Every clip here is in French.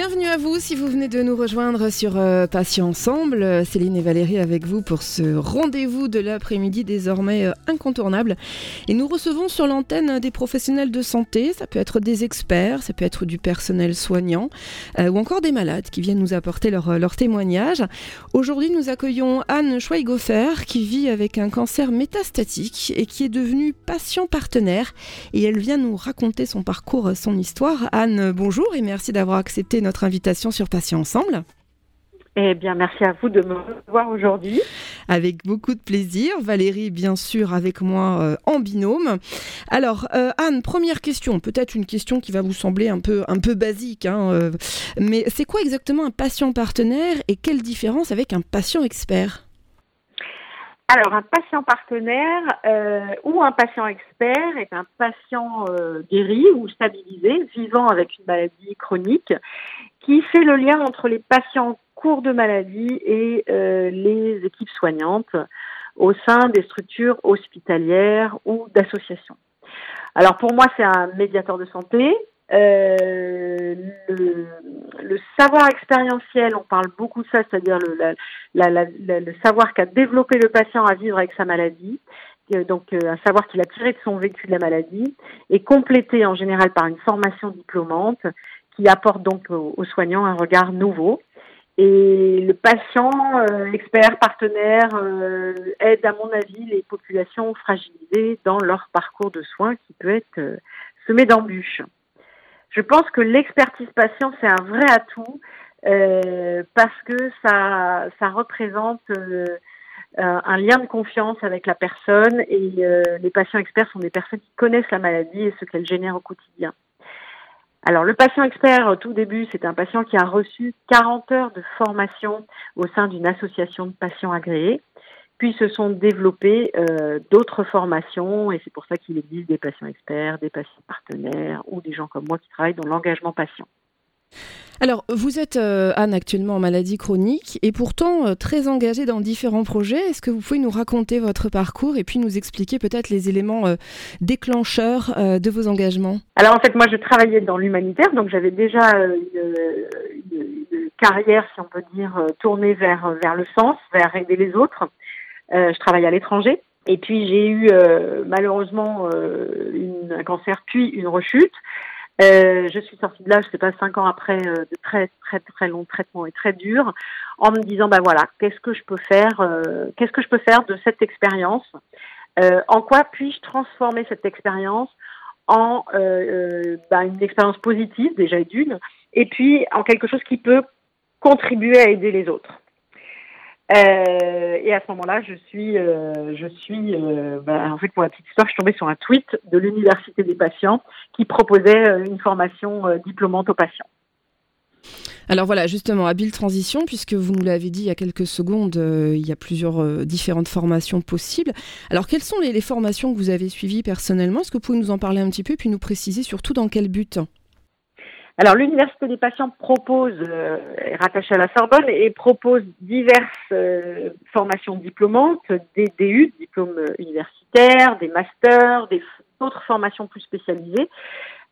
Bienvenue à vous si vous venez de nous rejoindre sur euh, Patients Ensemble. Euh, Céline et Valérie avec vous pour ce rendez-vous de l'après-midi désormais euh, incontournable. Et nous recevons sur l'antenne des professionnels de santé, ça peut être des experts, ça peut être du personnel soignant ou encore des malades qui viennent nous apporter leur, leur témoignage. Aujourd'hui, nous accueillons Anne Schweighofer qui vit avec un cancer métastatique et qui est devenue patient partenaire. Et elle vient nous raconter son parcours, son histoire. Anne, bonjour et merci d'avoir accepté notre invitation sur Patients Ensemble. Eh bien, merci à vous de me voir aujourd'hui. Avec beaucoup de plaisir. Valérie, bien sûr, avec moi euh, en binôme. Alors, euh, Anne, première question, peut-être une question qui va vous sembler un peu, un peu basique, hein, euh, mais c'est quoi exactement un patient partenaire et quelle différence avec un patient expert? Alors, un patient partenaire ou un patient expert est un patient guéri ou stabilisé, vivant avec une maladie chronique, qui fait le lien entre les patients en cours de maladie et euh, les équipes soignantes au sein des structures hospitalières ou d'associations. Alors pour moi, c'est un médiateur de santé. Euh, le, savoir expérientiel, on parle beaucoup de ça, c'est-à-dire le, savoir qu'a développé le patient à vivre avec sa maladie, euh, donc un savoir qu'il a tiré de son vécu de la maladie, est complété en général par une formation diplômante qui apporte donc aux, soignants un regard nouveau. Et le patient, euh, expert, partenaire, euh, aide à mon avis les populations fragilisées dans leur parcours de soins qui peut être euh, semé d'embûches. Je pense que l'expertise patient, c'est un vrai atout parce que ça, ça représente un lien de confiance avec la personne et les patients experts sont des personnes qui connaissent la maladie et ce qu'elle génère au quotidien. Alors, le patient expert, au tout début, c'est un patient qui a reçu 40 heures de formation au sein d'une association de patients agréés. Puis se sont développées euh, d'autres formations et c'est pour ça qu'il existe des patients experts, des patients partenaires ou des gens comme moi qui travaillent dans l'engagement patient. Alors, vous êtes, euh, Anne, actuellement en maladie chronique et pourtant euh, très engagée dans différents projets. Est-ce que vous pouvez nous raconter votre parcours et puis nous expliquer peut-être les éléments euh, déclencheurs de vos engagements? Alors, en fait, moi, je travaillais dans l'humanitaire, donc j'avais déjà une, carrière, si on peut dire, tournée vers, vers le sens, vers aider les autres. Je travaillais à l'étranger. Et puis j'ai eu malheureusement un cancer puis une rechute. Euh, je suis sortie de là, je sais pas, cinq ans après euh, de très très très longs traitements et très durs, en me disant bah voilà, qu'est-ce que je peux faire, euh, qu'est-ce que je peux faire de cette expérience, en quoi puis-je transformer cette expérience en bah, une expérience positive déjà d'une, et puis en quelque chose qui peut contribuer à aider les autres? Euh, et à ce moment-là, je suis, euh, je suis, euh, bah, en fait, pour la petite histoire, je suis tombée sur un tweet de l'université des patients qui proposait une formation diplômante aux patients. Alors voilà, justement, habile transition, puisque vous nous l'avez dit il y a quelques secondes, il y a plusieurs différentes formations possibles. Alors, quelles sont les, les, formations que vous avez suivies personnellement? Est-ce que vous pouvez nous en parler un petit peu, puis nous préciser surtout dans quel but? Alors, l'Université des patients propose, euh, est rattachée à la Sorbonne, et propose diverses euh, formations diplômantes, des DU, diplômes universitaires, des masters, des autres formations plus spécialisées.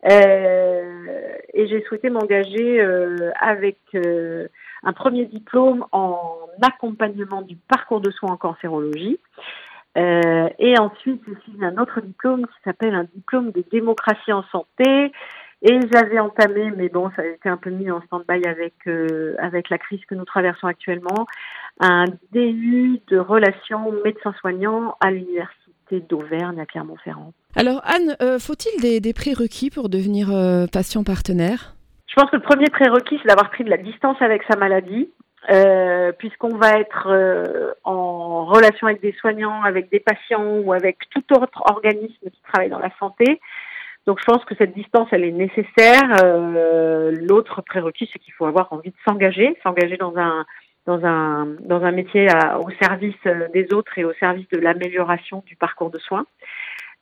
Euh, et j'ai souhaité m'engager avec un premier diplôme en accompagnement du parcours de soins en cancérologie. et ensuite, j'ai un autre diplôme qui s'appelle un diplôme de démocratie en santé, et j'avais entamé, mais bon, ça a été un peu mis en stand-by avec, euh, avec la crise que nous traversons actuellement, un DU de relations médecins-soignants à l'université d'Auvergne à Clermont-Ferrand. Alors Anne, euh, faut-il des, des, prérequis pour devenir euh, patient partenaire? Je pense que le premier prérequis, c'est d'avoir pris de la distance avec sa maladie. puisqu'on va être en relation avec des soignants, avec des patients ou avec tout autre organisme qui travaille dans la santé, donc je pense que cette distance, elle est nécessaire. Euh, L'autre prérequis, c'est qu'il faut avoir envie de s'engager, s'engager dans un dans un dans un métier au service euh, des autres et au service de l'amélioration du parcours de soins.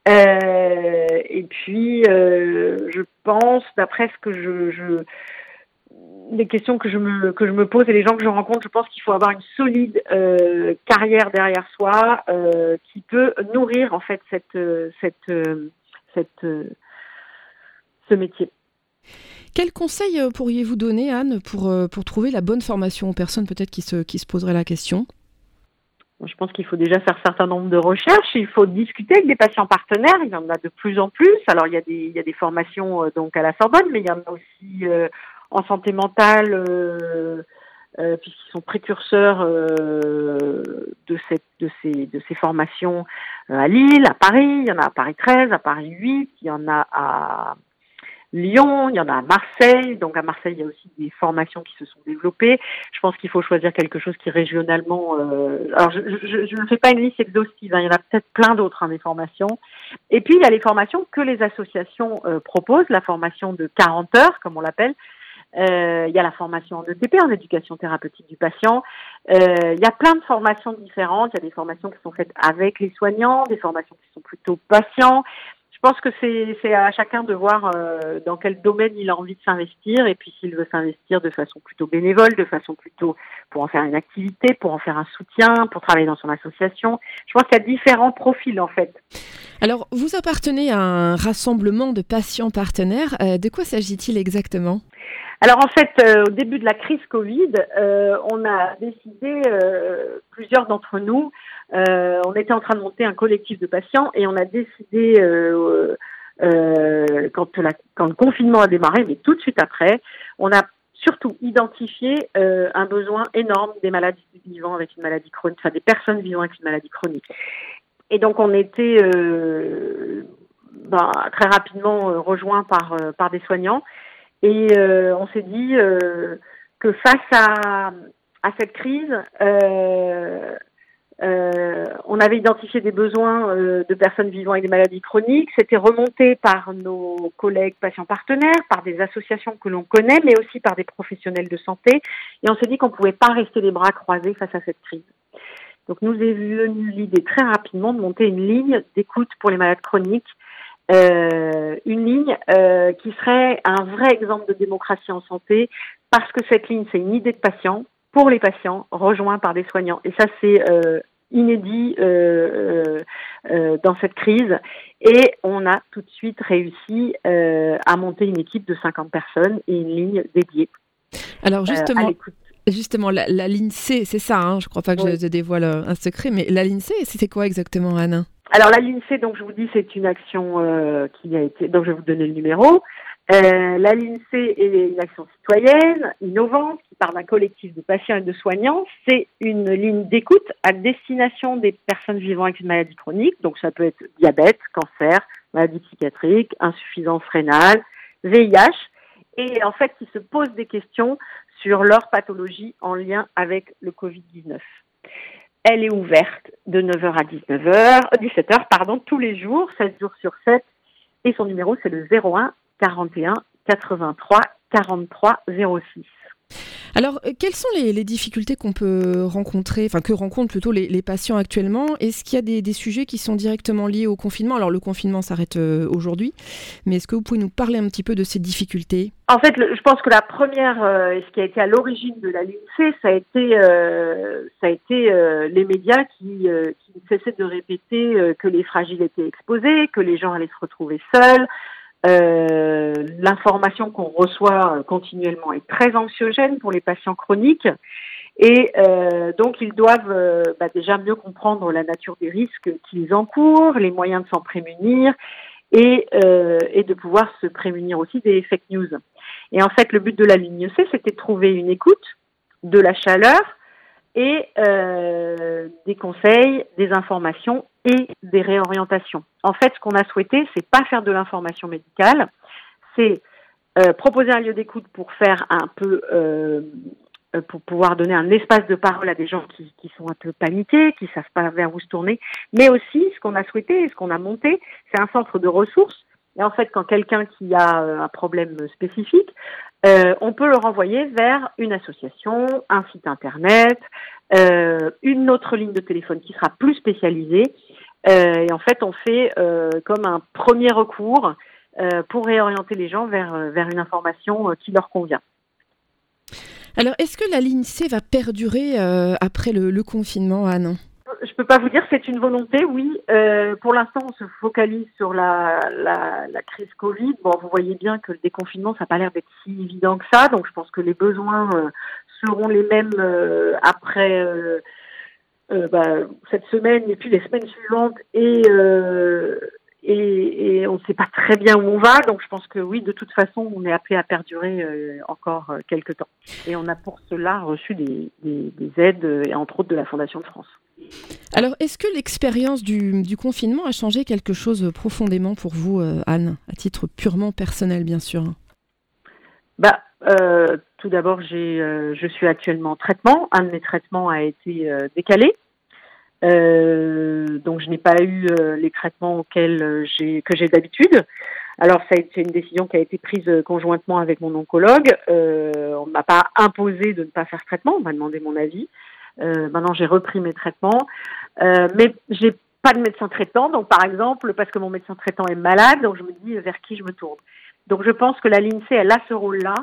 Euh, et puis, je pense, d'après ce que je, les questions que je me que je me pose et les gens que je rencontre, je pense qu'il faut avoir une solide carrière derrière soi qui peut nourrir en fait cette cette cette ce métier. Quel conseil pourriez-vous donner, Anne, pour, pour trouver la bonne formation aux personnes peut-être qui se, qui se poseraient la question? Je pense qu'il faut déjà faire un certain nombre de recherches. Il faut discuter avec des patients partenaires. Il y en a de plus en plus. Alors, il y a des, il y a des formations donc à la Sorbonne, mais il y en a aussi en santé mentale, euh, euh, puisqu'ils sont précurseurs euh, de, cette, de, ces, de ces formations à Lille, à Paris, il y en a à Paris 13, à Paris 8, il y en a à Lyon, il y en a à Marseille. Donc à Marseille, il y a aussi des formations qui se sont développées. Je pense qu'il faut choisir quelque chose qui régionalement. Euh... Alors je, ne fais pas une liste exhaustive. Hein. Il y en a peut-être plein d'autres hein, des formations. Et puis il y a les formations que les associations euh, proposent, la formation de 40 heures, comme on l'appelle, euh, il y a la formation en ETP, en éducation thérapeutique du patient. Euh, il y a plein de formations différentes. Il y a des formations qui sont faites avec les soignants, des formations qui sont plutôt patients. Je pense que c'est à chacun de voir euh, dans quel domaine il a envie de s'investir et puis s'il veut s'investir de façon plutôt bénévole, de façon plutôt pour en faire une activité, pour en faire un soutien, pour travailler dans son association. Je pense qu'il y a différents profils en fait. Alors, vous appartenez à un rassemblement de patients partenaires. de quoi s'agit-il exactement? Alors en fait, euh, au début de la crise Covid, euh, on a décidé, euh, plusieurs d'entre nous, on était en train de monter un collectif de patients et on a décidé, quand, la, quand le confinement a démarré, mais tout de suite après, on a surtout identifié un besoin énorme des malades vivant avec une maladie chronique, enfin des personnes vivant avec une maladie chronique. Et donc on était ben, très rapidement rejoints par, par des soignants et euh, on s'est dit euh, que face à, cette crise, euh, on avait identifié des besoins de personnes vivant avec des maladies chroniques. C'était remonté par nos collègues patients partenaires, par des associations que l'on connaît, mais aussi par des professionnels de santé. Et on s'est dit qu'on ne pouvait pas rester les bras croisés face à cette crise. Donc nous est venue l'idée très rapidement de monter une ligne d'écoute pour les malades chroniques euh, une ligne euh, qui serait un vrai exemple de démocratie en santé, parce que cette ligne, c'est une idée de patient, pour les patients, rejoint par des soignants. Et ça, c'est euh, inédit dans cette crise. Et on a tout de suite réussi à monter une équipe de 50 personnes et une ligne dédiée. Alors justement, Justement, la, ligne C, c'est ça, hein, je ne crois pas que je, dévoile un secret, mais la ligne C, c'était quoi exactement, Anne alors la ligne C, donc je vous dis, c'est une action euh, qui a été. Donc je vais vous donner le numéro. Euh, la ligne C est une action citoyenne, innovante, qui part d'un collectif de patients et de soignants. C'est une ligne d'écoute à destination des personnes vivant avec une maladie chronique. Donc ça peut être diabète, cancer, maladie psychiatrique, insuffisance rénale, VIH. Et en fait, qui se posent des questions sur leur pathologie en lien avec le Covid-19. Elle est ouverte de 9h à 19h, 17h, pardon, tous les jours, 7 jours sur 7. Et son numéro, c'est le 01 41 83 43 06. Alors, euh, quelles sont les, difficultés qu'on peut rencontrer, enfin que rencontrent plutôt les, patients actuellement? Est-ce qu'il y a des, sujets qui sont directement liés au confinement? Alors, le confinement s'arrête euh, aujourd'hui, mais est-ce que vous pouvez nous parler un petit peu de ces difficultés? En fait, je pense que la première, euh, ce qui a été à l'origine de la ligne C, ça a été, ça a été les médias qui, qui cessaient de répéter que les fragiles étaient exposés, que les gens allaient se retrouver seuls. Euh, l'information qu'on reçoit continuellement est très anxiogène pour les patients chroniques. Et euh, donc, ils doivent euh, bah, déjà mieux comprendre la nature des risques qu'ils encourent, les moyens de s'en prémunir et, et de pouvoir se prémunir aussi des fake news. Et en fait, le but de la ligne C, c'était de trouver une écoute, de la chaleur et des conseils, des informations et des réorientations. En fait, ce qu'on a souhaité, c'est pas faire de l'information médicale, c'est euh, proposer un lieu d'écoute pour faire un peu, euh, pour pouvoir donner un espace de parole à des gens qui, sont un peu paniqués, qui savent pas vers où se tourner, mais aussi ce qu'on a souhaité, ce qu'on a monté, c'est un centre de ressources. Et en fait, quand quelqu'un qui a un problème spécifique, euh, on peut le renvoyer vers une association, un site internet, euh, une autre ligne de téléphone qui sera plus spécialisée. Euh, et en fait, on fait euh, comme un premier recours pour réorienter les gens vers, vers une information qui leur convient. Alors, est-ce que la ligne C va perdurer après le, confinement, Anne? Je peux pas vous dire, c'est une volonté, oui. pour l'instant, on se focalise sur la, crise Covid. Bon, vous voyez bien que le déconfinement, ça n'a pas l'air d'être si évident que ça. Donc, je pense que les besoins seront les mêmes après euh, bah, cette semaine et puis les semaines suivantes et, euh, on ne sait pas très bien où on va. Donc je pense que oui, de toute façon, on est appelé à perdurer euh, encore quelques temps. Et on a pour cela reçu des, des, des, aides, et entre autres de la Fondation de France. Alors, est-ce que l'expérience du, confinement a changé quelque chose profondément pour vous, Anne, à titre purement personnel, bien sûr? Bah, euh, tout d'abord, euh, je suis actuellement en traitement. Un de mes traitements a été euh, décalé. donc, je n'ai pas eu les traitements auxquels j'ai, que j'ai d'habitude. Alors, ça a été une décision qui a été prise conjointement avec mon oncologue. on ne m'a pas imposé de ne pas faire traitement. On m'a demandé mon avis. Maintenant, j'ai repris mes traitements. mais j'ai pas de médecin traitant. Donc, par exemple, parce que mon médecin traitant est malade, donc je me dis vers qui je me tourne. Donc, je pense que la l'INSEE, elle a ce rôle-là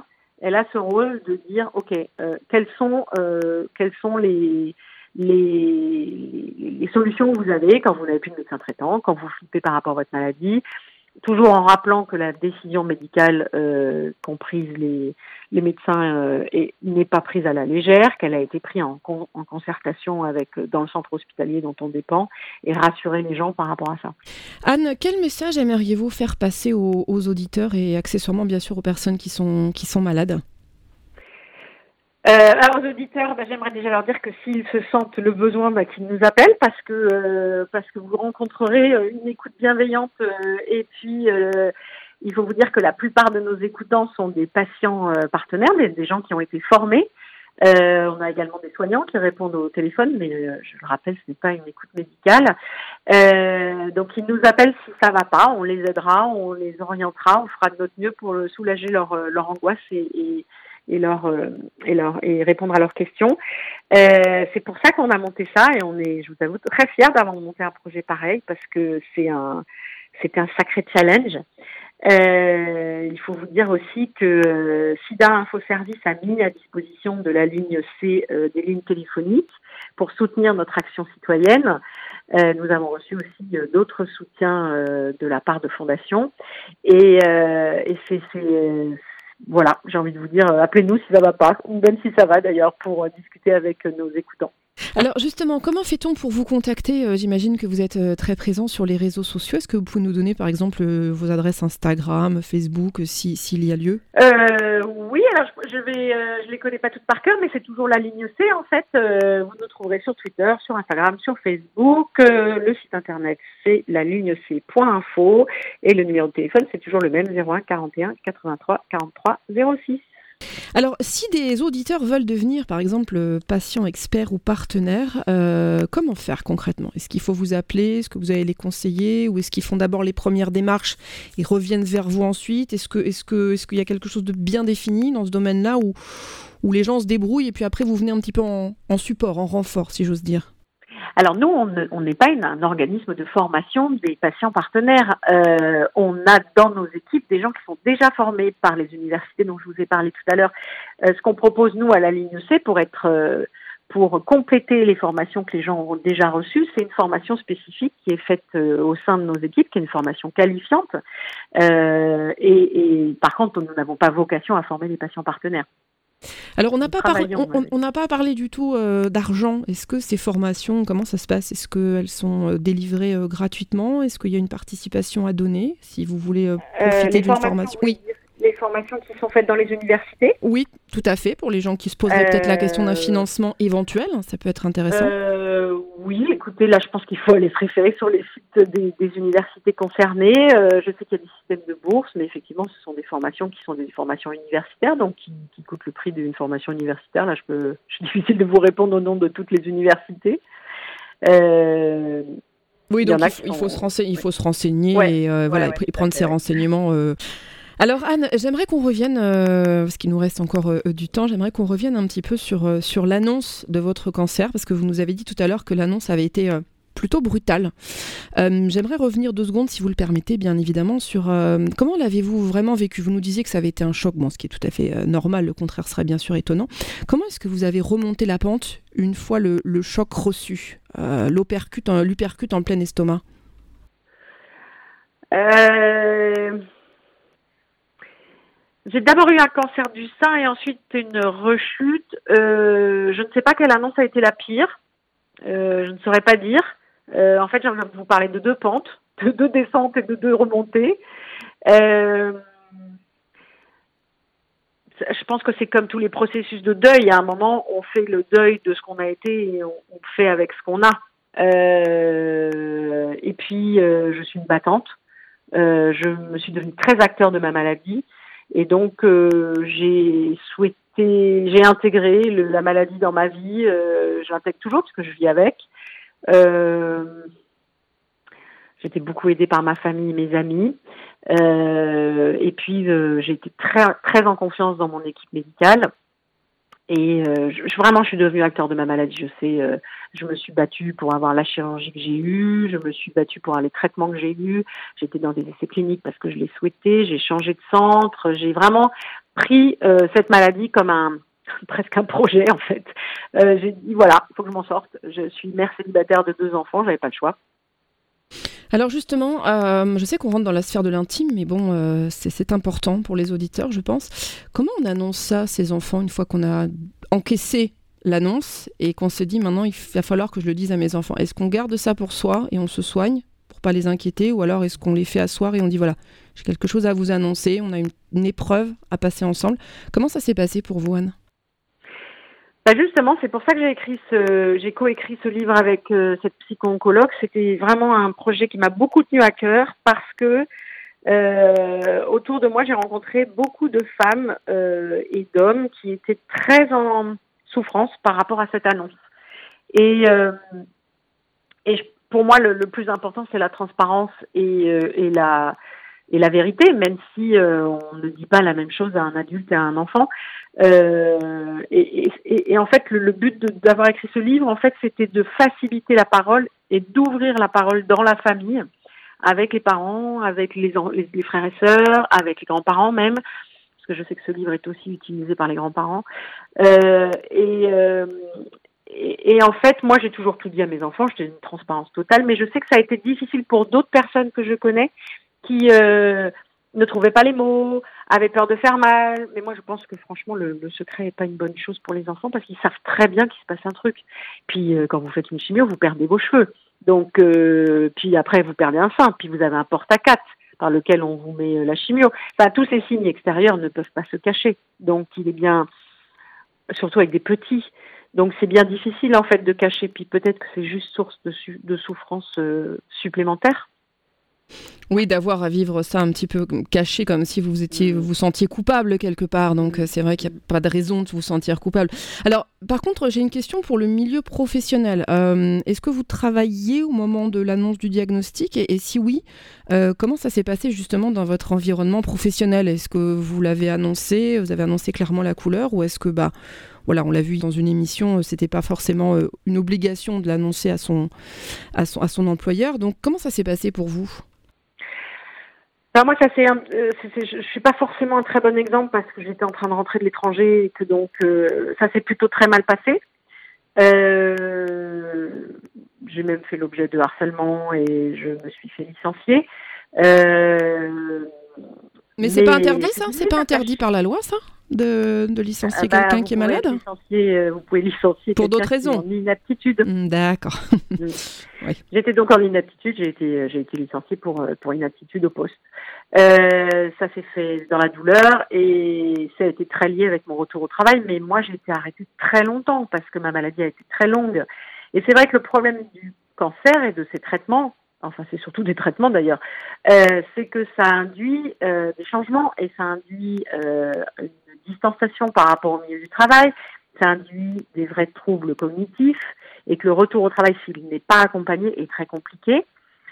elle a ce rôle de dire, OK, euh, quelles sont, euh, quelles sont les, les, les, solutions que vous avez quand vous n'avez plus de médecin traitant, quand vous flippez par rapport à votre maladie, toujours en rappelant que la décision médicale euh, comprise les, les médecins euh, n'est pas prise à la légère, qu'elle a été prise en, en, concertation avec euh, dans le centre hospitalier dont on dépend et rassurer les gens par rapport à ça. Anne, quel message aimeriez-vous faire passer aux, aux, auditeurs et accessoirement bien sûr aux personnes qui sont, qui sont malades? Euh, alors auditeurs, bah, j'aimerais déjà leur dire que s'ils se sentent le besoin, bah, qu'ils nous appellent parce que euh, parce que vous rencontrerez euh, une écoute bienveillante euh, et puis il faut vous dire que la plupart de nos écoutants sont des patients partenaires, des, des, gens qui ont été formés. on a également des soignants qui répondent au téléphone, mais je le rappelle, ce n'est pas une écoute médicale. donc ils nous appellent si ça va pas, on les aidera, on les orientera, on fera de notre mieux pour soulager leur leur angoisse et, et et leur euh, et leur et répondre à leurs questions. Euh, c'est pour ça qu'on a monté ça et on est, je vous avoue, très fiers d'avoir monté un projet pareil parce que c'est un c'était un sacré challenge. Euh, il faut vous dire aussi que SIDA Info Service a mis à disposition de la ligne C des lignes téléphoniques pour soutenir notre action citoyenne. Nous avons reçu aussi d'autres soutiens de la part de fondations et, et c'est voilà, j'ai envie de vous dire, euh, appelez-nous si ça va pas, ou même si ça va d'ailleurs, pour euh, discuter avec euh, nos écoutants. Alors justement, comment fait-on pour vous contacter? J'imagine que vous êtes très présent sur les réseaux sociaux. Est-ce que vous pouvez nous donner par exemple vos adresses Instagram, Facebook, s'il y a lieu? Oui, alors je, je les connais pas toutes par cœur, mais c'est toujours la ligne C en fait. vous nous trouverez sur Twitter, sur Instagram, sur Facebook. le site internet c'est la ligne C.info et le numéro de téléphone c'est toujours le même 01 41 83 43 06. Alors, si des auditeurs veulent devenir, par exemple, patients experts ou partenaires, euh, comment faire concrètement? Est-ce qu'il faut vous appeler? Est-ce que vous allez les conseiller? Ou est-ce qu'ils font d'abord les premières démarches et reviennent vers vous ensuite? Est-ce qu'il y a quelque chose de bien défini dans ce domaine-là où les gens se débrouillent et puis après vous venez un petit peu en support, en renfort, si j'ose dire? Alors nous, on n'est pas un organisme de formation des patients partenaires. Euh, on a dans nos équipes des gens qui sont déjà formés par les universités dont je vous ai parlé tout à l'heure. Euh, ce qu'on propose nous à la ligne C pour être euh, pour compléter les formations que les gens ont déjà reçues, c'est une formation spécifique qui est faite au sein de nos équipes, qui est une formation qualifiante. Et, et, par contre, nous n'avons pas vocation à former les patients partenaires. Alors, on n'a pas, parlé, on, n'a pas parlé du tout euh, d'argent. Est-ce que ces formations, comment ça se passe? Est-ce qu'elles sont euh, délivrées euh, gratuitement? Est-ce qu'il y a une participation à donner si vous voulez profiter d'une formation? Oui les formations qui sont faites dans les universités. Oui, tout à fait. Pour les gens qui se poseraient peut-être la question d'un euh, financement éventuel, ça peut être intéressant. Euh, oui, écoutez, là, je pense qu'il faut aller se référer sur les sites des, universités concernées. Euh, je sais qu'il y a des systèmes de bourse, mais effectivement, ce sont des formations qui sont des formations universitaires, donc qui, coûtent le prix d'une formation universitaire. Là, je peux, je suis difficile de vous répondre au nom de toutes les universités. oui, donc il, faut, se renseigner, il faut se renseigner et, voilà, et prendre ces renseignements alors Anne, j'aimerais qu'on revienne, euh, parce qu'il nous reste encore euh, du temps, j'aimerais qu'on revienne un petit peu sur, euh, sur l'annonce de votre cancer, parce que vous nous avez dit tout à l'heure que l'annonce avait été plutôt brutal. J'aimerais revenir deux secondes, si vous le permettez, bien évidemment, sur comment l'avez-vous vraiment vécu? Vous nous disiez que ça avait été un choc, bon, ce qui est tout à fait normal, le contraire serait bien sûr étonnant. Comment est-ce que vous avez remonté la pente une fois le, choc reçu, l'upercute en, en plein estomac? J'ai d'abord eu un cancer du sein et ensuite une rechute. Euh, je ne sais pas quelle annonce a été la pire. Euh, je ne saurais pas dire. Euh, en fait, j'ai envie de vous parler de deux pentes, de deux descentes et de deux remontées. je pense que c'est comme tous les processus de deuil. À un moment, on fait le deuil de ce qu'on a été et on, on fait avec ce qu'on a. et puis, je suis une battante. je me suis devenue très acteur de ma maladie. Et donc, euh, j'ai souhaité, j'ai intégré la maladie dans ma vie. Euh, je l'intègre toujours parce que je vis avec. Euh, J'étais beaucoup aidée par ma famille et mes amis. Euh, et puis, euh, j'ai été très, très en confiance dans mon équipe médicale. Et euh, je, vraiment, je suis devenue acteur de ma maladie. Je sais, euh, je me suis battue pour avoir la chirurgie que j'ai eue, je me suis battue pour les traitements que j'ai eus. J'étais dans des essais cliniques parce que je l'ai souhaité. J'ai changé de centre. J'ai vraiment pris euh, cette maladie comme un presque un projet en fait. j'ai dit voilà, il faut que je m'en sorte. Je suis mère célibataire de deux enfants, j'avais pas le choix. Alors justement, euh, je sais qu'on rentre dans la sphère de l'intime, mais bon, euh, c'est important pour les auditeurs, je pense. Comment on annonce ça, ces enfants, une fois qu'on a encaissé l'annonce et qu'on se dit maintenant, il va falloir que je le dise à mes enfants? Est-ce qu'on garde ça pour soi et on se soigne pour pas les inquiéter, ou alors est-ce qu'on les fait asseoir et on dit voilà, j'ai quelque chose à vous annoncer, on a une épreuve à passer ensemble. Comment ça s'est passé pour vous, Anne? Bah justement, c'est pour ça que j'ai écrit ce, j'ai coécrit ce livre avec euh, cette psycho-oncologue. C'était vraiment un projet qui m'a beaucoup tenu à cœur parce que euh, autour de moi, j'ai rencontré beaucoup de femmes euh, et d'hommes qui étaient très en souffrance par rapport à cette annonce. Et, pour moi, le, plus important, c'est la transparence et la et la vérité, même si on ne dit pas la même chose à un adulte et à un enfant. Euh, et, en fait, le, but d'avoir écrit ce livre, en fait, c'était de faciliter la parole et d'ouvrir la parole dans la famille, avec les parents, avec les, les, frères et sœurs, avec les grands-parents même, parce que je sais que ce livre est aussi utilisé par les grands-parents. Euh, et, euh, et, et, en fait, moi, j'ai toujours tout dit à mes enfants, j'étais une transparence totale, mais je sais que ça a été difficile pour d'autres personnes que je connais qui euh, ne trouvaient pas les mots, avaient peur de faire mal. Mais moi, je pense que franchement, le, le secret n'est pas une bonne chose pour les enfants parce qu'ils savent très bien qu'il se passe un truc. Puis, euh, quand vous faites une chimio, vous perdez vos cheveux. Donc, euh, puis après, vous perdez un sein. Puis, vous avez un porte à quatre par lequel on vous met euh, la chimio. Enfin, tous ces signes extérieurs ne peuvent pas se cacher. Donc, il est bien, surtout avec des petits. Donc, c'est bien difficile, en fait, de cacher. Puis, peut-être que c'est juste source de, de souffrance euh, supplémentaire. Oui, d'avoir à vivre ça un petit peu caché, comme si vous étiez, vous sentiez coupable quelque part. Donc euh, c'est vrai qu'il n'y a pas de raison de vous sentir coupable. Alors, par contre, j'ai une question pour le milieu professionnel. Euh, Est-ce que vous travailliez au moment de l'annonce du diagnostic? Et, et, si oui, euh, comment ça s'est passé justement dans votre environnement professionnel? Est-ce que vous l'avez annoncé, vous avez annoncé clairement la couleur, ou est-ce que bah voilà, on l'a vu dans une émission, euh, c'était pas forcément une obligation de l'annoncer à son, à son, à son employeur? Donc comment ça s'est passé pour vous? Alors moi, ça c'est, euh, je suis pas forcément un très bon exemple parce que j'étais en train de rentrer de l'étranger et que donc euh, ça s'est plutôt très mal passé. Euh, j'ai même fait l'objet de harcèlement et je me suis fait licencier. Euh, mais c'est pas interdit ça? C'est pas interdit par la loi ça? De, de licencier ah bah, quelqu'un qui est malade euh, Vous pouvez licencier pour d'autres raisons. En inaptitude. Mm, d'accord. Mm. oui. J'étais donc en inaptitude. J'ai été j'ai été licenciée pour euh, pour inaptitude au poste. Euh, ça s'est fait dans la douleur et ça a été très lié avec mon retour au travail. Mais moi, j'ai été arrêtée très longtemps parce que ma maladie a été très longue. Et c'est vrai que le problème du cancer et de ses traitements, enfin c'est surtout des traitements d'ailleurs, euh, c'est que ça induit euh, des changements et ça induit euh, une distanciation par rapport au milieu du travail, ça induit des vrais troubles cognitifs et que le retour au travail, s'il n'est pas accompagné, est très compliqué.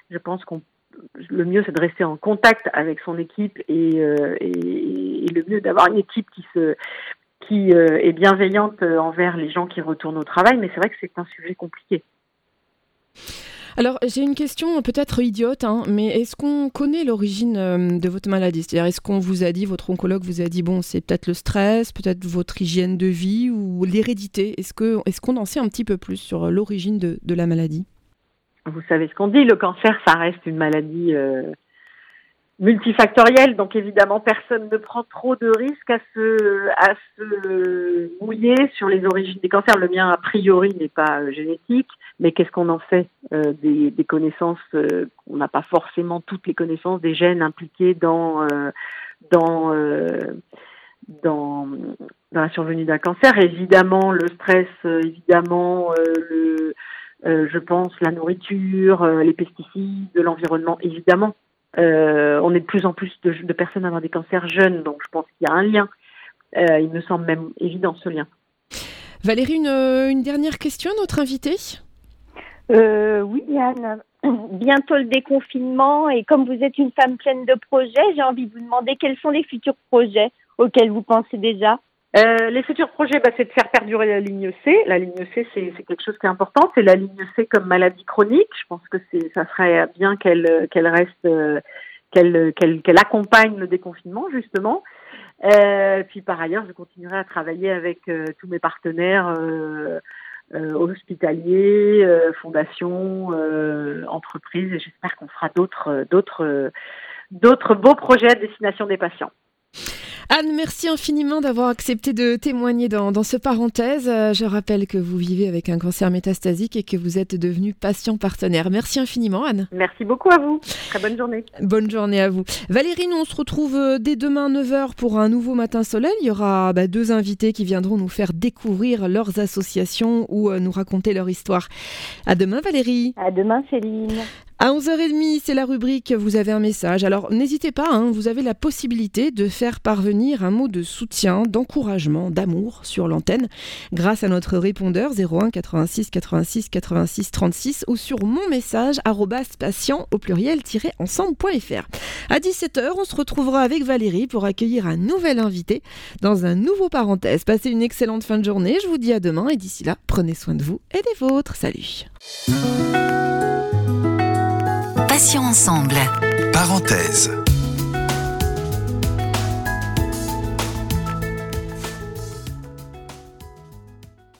Je pense qu'on le mieux c'est de rester en contact avec son équipe et, le mieux d'avoir une équipe qui se qui est bienveillante envers les gens qui retournent au travail, mais c'est vrai que c'est un sujet compliqué. Alors, j'ai une question peut-être idiote, hein, mais est-ce qu'on connaît l'origine euh, de votre maladie? C'est-à-dire, est-ce qu'on vous a dit, votre oncologue vous a dit, bon, c'est peut-être le stress, peut-être votre hygiène de vie ou l'hérédité? Est-ce qu'on est qu'on en sait un petit peu plus sur l'origine de, la maladie? Vous savez ce qu'on dit, le cancer, ça reste une maladie euh, multifactorielle, donc évidemment, personne ne prend trop de risques à se, à se mouiller sur les origines des cancers. Le mien, a priori, n'est pas euh, génétique mais qu'est-ce qu'on en fait euh, des, des, connaissances euh, On n'a pas forcément toutes les connaissances des gènes impliqués dans euh, dans, dans dans la survenue d'un cancer. Évidemment, le stress, évidemment, le je pense la nourriture, les pesticides, l'environnement, évidemment. On est de plus en plus de, de, personnes à avoir des cancers jeunes, donc je pense qu'il y a un lien. il me semble même évident ce lien. Valérie, une, une dernière question à notre invité euh, oui, Anne. Bientôt le déconfinement et comme vous êtes une femme pleine de projets, j'ai envie de vous demander quels sont les futurs projets auxquels vous pensez déjà? Euh, les futurs projets, bah, c'est de faire perdurer la ligne C. La ligne C, c'est quelque chose qui est important. C'est la ligne C comme maladie chronique. Je pense que ça serait bien qu'elle reste, euh, qu'elle accompagne le déconfinement justement. Euh, puis par ailleurs, je continuerai à travailler avec tous mes partenaires hospitaliers, fondations, entreprises, et j'espère qu'on fera d'autres beaux projets à destination des patients. Anne, merci infiniment d'avoir accepté de témoigner dans, dans ce parenthèse. Euh, je rappelle que vous vivez avec un cancer métastasique et que vous êtes devenu patient partenaire. Merci infiniment, Anne. Merci beaucoup à vous. Très bonne journée. Bonne journée à vous. Valérie, nous on se retrouve euh, dès demain 9h pour un nouveau Matin Soleil. Il y aura bah, deux invités qui viendront nous faire découvrir leurs associations ou euh, nous raconter leur histoire. À demain, Valérie. À demain, Céline. À 11h30, c'est la rubrique Vous avez un message. Alors n'hésitez pas, hein, vous avez la possibilité de faire parvenir un mot de soutien, d'encouragement, d'amour sur l'antenne grâce à notre répondeur 01 86 86 86 36 ou sur mon message patient au pluriel-ensemble.fr. À 17h, on se retrouvera avec Valérie pour accueillir un nouvel invité dans un nouveau parenthèse. Passez une excellente fin de journée, je vous dis à demain et d'ici là, prenez soin de vous et des vôtres. Salut ensemble. Parenthèse.